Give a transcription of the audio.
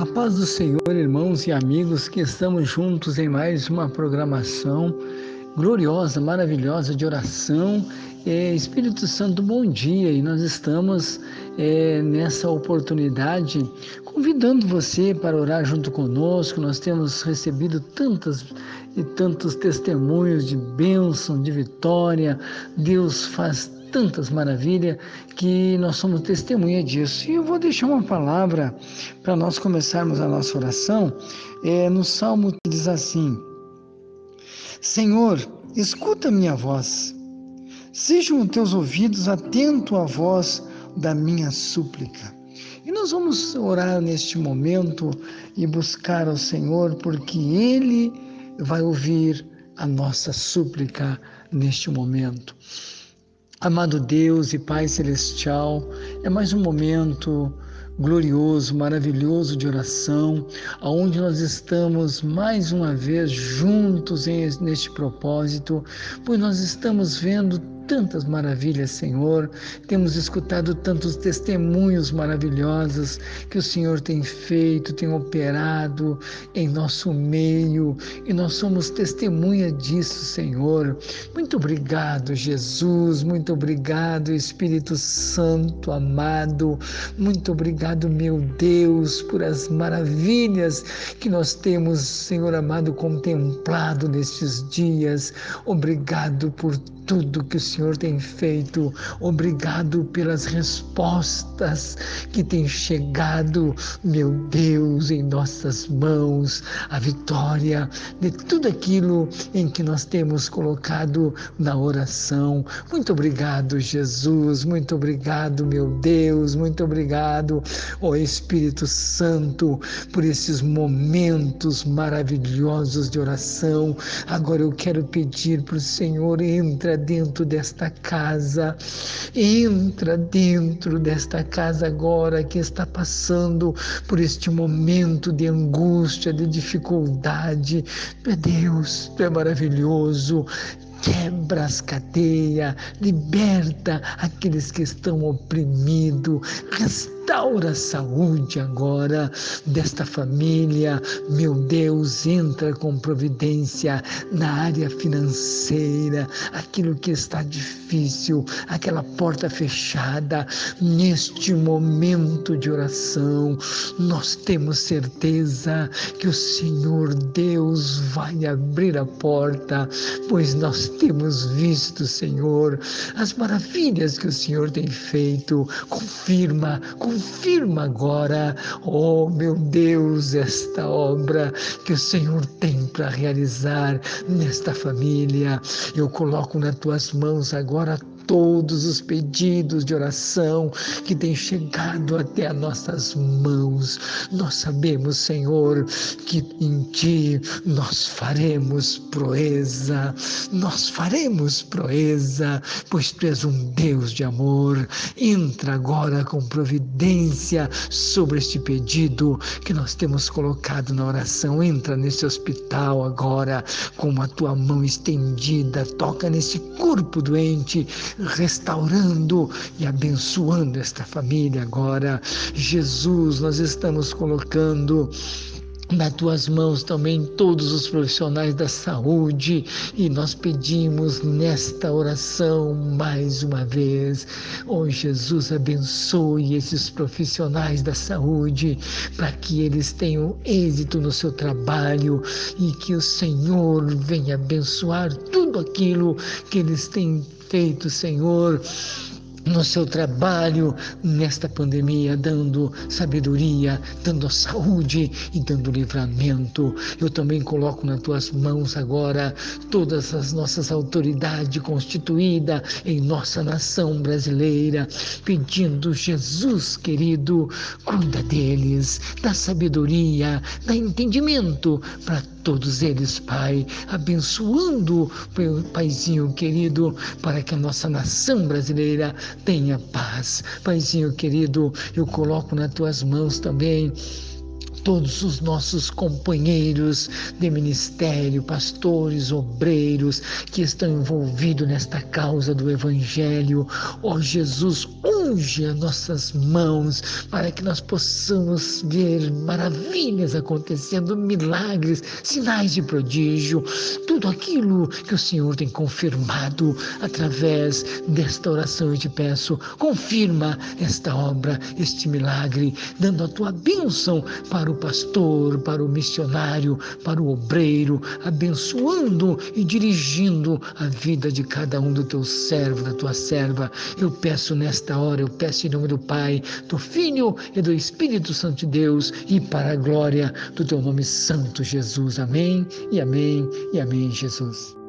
A paz do Senhor, irmãos e amigos, que estamos juntos em mais uma programação gloriosa, maravilhosa de oração. É, Espírito Santo, bom dia! E nós estamos é, nessa oportunidade convidando você para orar junto conosco. Nós temos recebido tantas e tantos testemunhos de bênção, de vitória. Deus faz tantas maravilhas que nós somos testemunha disso. E eu vou deixar uma palavra para nós começarmos a nossa oração. É, no Salmo diz assim: Senhor, escuta minha voz. Sejam os teus ouvidos atentos à voz da minha súplica. E nós vamos orar neste momento e buscar ao Senhor, porque Ele vai ouvir a nossa súplica neste momento. Amado Deus e Pai Celestial, é mais um momento glorioso, maravilhoso de oração, aonde nós estamos mais uma vez juntos neste propósito, pois nós estamos vendo tantas maravilhas, Senhor. Temos escutado tantos testemunhos maravilhosos que o Senhor tem feito, tem operado em nosso meio e nós somos testemunha disso, Senhor. Muito obrigado, Jesus. Muito obrigado, Espírito Santo amado. Muito obrigado, meu Deus, por as maravilhas que nós temos, Senhor amado, contemplado nestes dias. Obrigado por tudo que o Senhor tem feito. Obrigado pelas respostas que têm chegado, meu Deus, em nossas mãos. A vitória de tudo aquilo em que nós temos colocado na oração. Muito obrigado, Jesus. Muito obrigado, meu Deus. Muito obrigado, ó Espírito Santo, por esses momentos maravilhosos de oração. Agora eu quero pedir para o Senhor, entra dentro desta casa, entra dentro desta casa agora que está passando por este momento de angústia, de dificuldade. Meu Deus, tu é maravilhoso quebra as cadeias, liberta aqueles que estão oprimidos, restaura a saúde agora desta família. Meu Deus, entra com providência na área financeira, aquilo que está difícil, aquela porta fechada. Neste momento de oração, nós temos certeza que o Senhor Deus vai abrir a porta, pois nós temos visto, Senhor, as maravilhas que o Senhor tem feito. Confirma, confirma confirma agora, oh meu Deus, esta obra que o Senhor tem para realizar nesta família. Eu coloco nas tuas mãos agora todos os pedidos de oração que têm chegado até as nossas mãos. Nós sabemos, Senhor, que em Ti nós faremos proeza, nós faremos proeza, pois Tu és um Deus de amor. Entra agora com providência sobre este pedido que nós temos colocado na oração. Entra nesse hospital agora com a Tua mão estendida, toca nesse corpo doente restaurando e abençoando esta família agora. Jesus, nós estamos colocando nas tuas mãos também todos os profissionais da saúde e nós pedimos nesta oração mais uma vez, oh Jesus, abençoe esses profissionais da saúde para que eles tenham êxito no seu trabalho e que o Senhor venha abençoar tudo aquilo que eles têm feito, Senhor no seu trabalho nesta pandemia, dando sabedoria, dando saúde e dando livramento. Eu também coloco nas tuas mãos agora todas as nossas autoridades constituídas em nossa nação brasileira, pedindo, Jesus querido, cuida deles, dá sabedoria, dá entendimento para todos eles, Pai, abençoando, Paizinho querido, para que a nossa nação brasileira tenha paz. Paizinho querido, eu coloco nas tuas mãos também todos os nossos companheiros de ministério, pastores, obreiros que estão envolvidos nesta causa do Evangelho. Ó oh, Jesus, as nossas mãos para que nós possamos ver maravilhas acontecendo, milagres, sinais de prodígio, tudo aquilo que o Senhor tem confirmado através desta oração. Eu te peço, confirma esta obra, este milagre, dando a tua bênção para o pastor, para o missionário, para o obreiro, abençoando e dirigindo a vida de cada um do teu servo, da tua serva. Eu peço nesta hora, eu peço em nome do Pai, do Filho e do Espírito Santo de Deus e para a glória do teu nome santo, Jesus. Amém e amém e amém, Jesus.